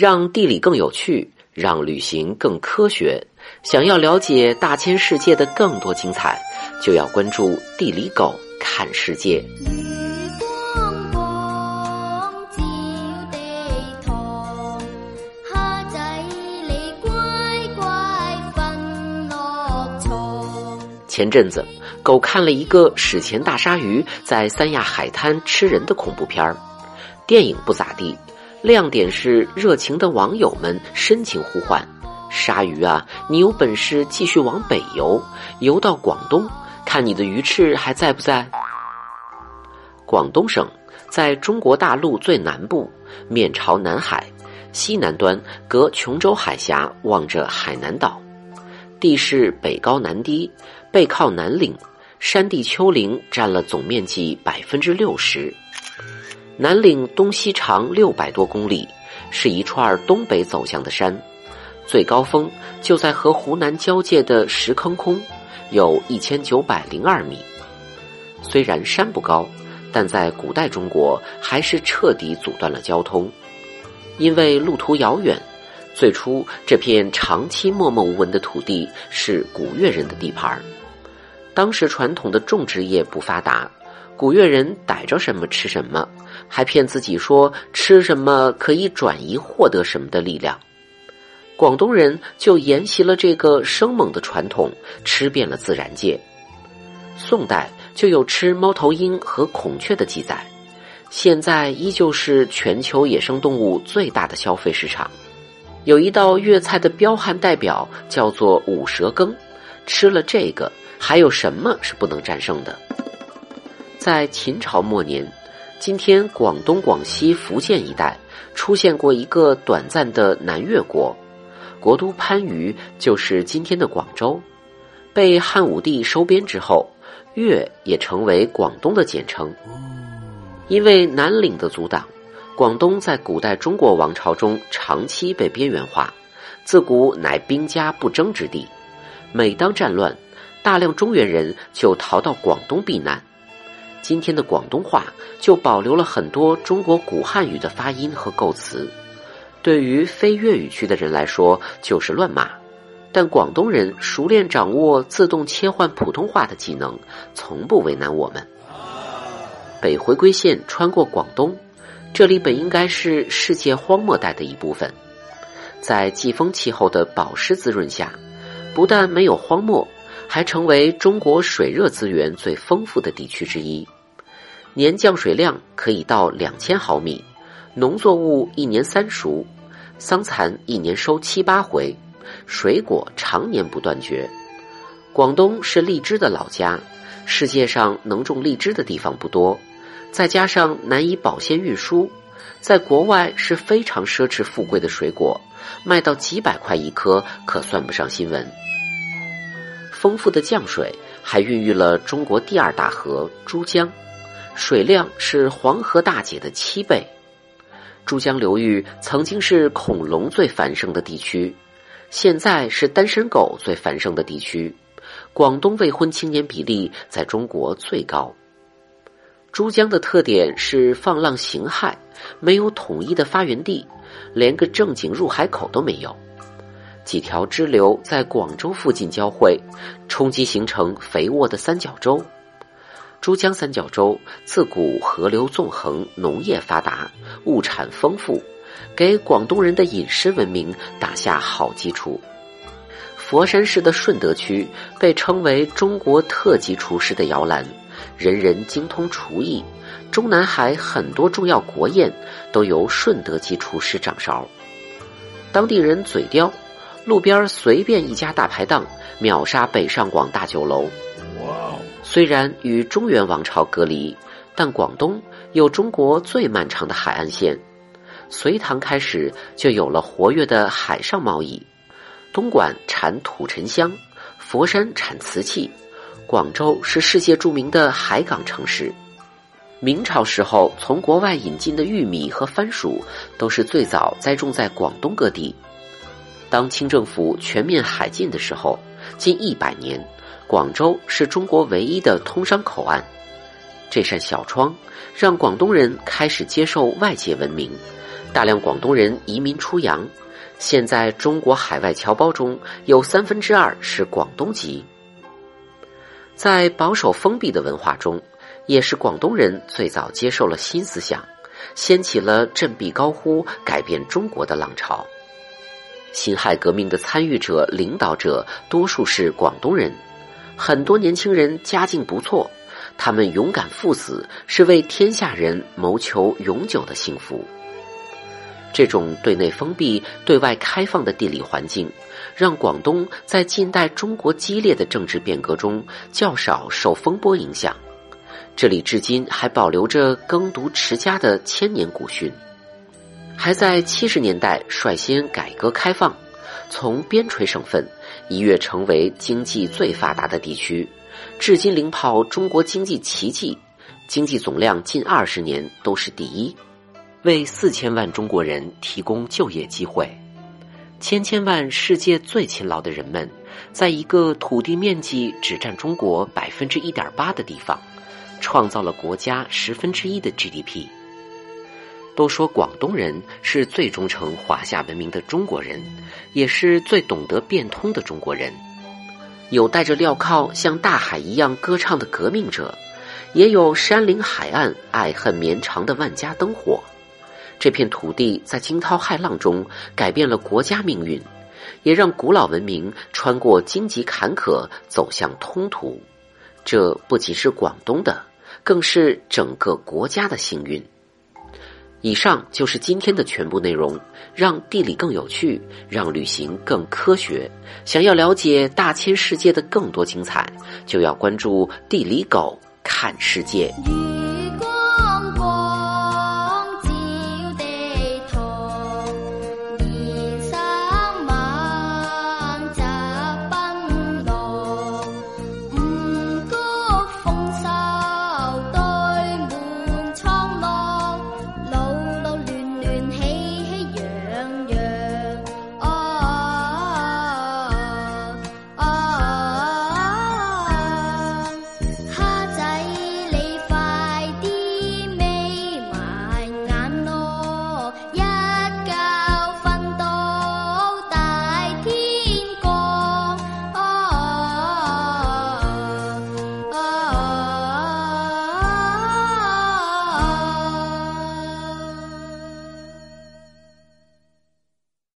让地理更有趣，让旅行更科学。想要了解大千世界的更多精彩，就要关注地理狗看世界。前阵子，狗看了一个史前大鲨鱼在三亚海滩吃人的恐怖片儿，电影不咋地。亮点是热情的网友们深情呼唤：“鲨鱼啊，你有本事继续往北游，游到广东，看你的鱼翅还在不在？”广东省在中国大陆最南部，面朝南海，西南端隔琼州海峡，望着海南岛，地势北高南低，背靠南岭，山地丘陵占了总面积百分之六十。南岭东西长六百多公里，是一串东北走向的山，最高峰就在和湖南交界的石坑空，有一千九百零二米。虽然山不高，但在古代中国还是彻底阻断了交通，因为路途遥远。最初这片长期默默无闻的土地是古越人的地盘，当时传统的种植业不发达，古越人逮着什么吃什么。还骗自己说吃什么可以转移获得什么的力量，广东人就沿袭了这个生猛的传统，吃遍了自然界。宋代就有吃猫头鹰和孔雀的记载，现在依旧是全球野生动物最大的消费市场。有一道粤菜的彪悍代表叫做五蛇羹，吃了这个，还有什么是不能战胜的？在秦朝末年。今天，广东、广西、福建一带出现过一个短暂的南越国，国都番禺就是今天的广州。被汉武帝收编之后，越也成为广东的简称。因为南岭的阻挡，广东在古代中国王朝中长期被边缘化，自古乃兵家不争之地。每当战乱，大量中原人就逃到广东避难。今天的广东话就保留了很多中国古汉语的发音和构词，对于非粤语区的人来说就是乱码，但广东人熟练掌握自动切换普通话的技能，从不为难我们。北回归线穿过广东，这里本应该是世界荒漠带的一部分，在季风气候的保湿滋润下，不但没有荒漠。还成为中国水热资源最丰富的地区之一，年降水量可以到两千毫米，农作物一年三熟，桑蚕一年收七八回，水果常年不断绝。广东是荔枝的老家，世界上能种荔枝的地方不多，再加上难以保鲜运输，在国外是非常奢侈富贵的水果，卖到几百块一颗可算不上新闻。丰富的降水还孕育了中国第二大河珠江，水量是黄河大姐的七倍。珠江流域曾经是恐龙最繁盛的地区，现在是单身狗最繁盛的地区。广东未婚青年比例在中国最高。珠江的特点是放浪形骸，没有统一的发源地，连个正经入海口都没有。几条支流在广州附近交汇，冲击形成肥沃的三角洲。珠江三角洲自古河流纵横，农业发达，物产丰富，给广东人的饮食文明打下好基础。佛山市的顺德区被称为中国特级厨师的摇篮，人人精通厨艺。中南海很多重要国宴都由顺德籍厨师掌勺，当地人嘴刁。路边随便一家大排档，秒杀北上广大酒楼。虽然与中原王朝隔离，但广东有中国最漫长的海岸线。隋唐开始就有了活跃的海上贸易。东莞产土沉香，佛山产瓷器，广州是世界著名的海港城市。明朝时候从国外引进的玉米和番薯，都是最早栽种在广东各地。当清政府全面海禁的时候，近一百年，广州是中国唯一的通商口岸。这扇小窗让广东人开始接受外界文明，大量广东人移民出洋，现在中国海外侨胞中有三分之二是广东籍。在保守封闭的文化中，也是广东人最早接受了新思想，掀起了振臂高呼改变中国的浪潮。辛亥革命的参与者、领导者多数是广东人，很多年轻人家境不错，他们勇敢赴死，是为天下人谋求永久的幸福。这种对内封闭、对外开放的地理环境，让广东在近代中国激烈的政治变革中较少受风波影响。这里至今还保留着耕读持家的千年古训。还在七十年代率先改革开放，从边陲省份一跃成为经济最发达的地区，至今领跑中国经济奇迹，经济总量近二十年都是第一，为四千万中国人提供就业机会，千千万世界最勤劳的人们，在一个土地面积只占中国百分之一点八的地方，创造了国家十分之一的 GDP。都说广东人是最忠诚华夏文明的中国人，也是最懂得变通的中国人。有带着镣铐像大海一样歌唱的革命者，也有山林海岸爱恨绵长的万家灯火。这片土地在惊涛骇浪中改变了国家命运，也让古老文明穿过荆棘坎坷走向通途。这不仅是广东的，更是整个国家的幸运。以上就是今天的全部内容，让地理更有趣，让旅行更科学。想要了解大千世界的更多精彩，就要关注地理狗看世界。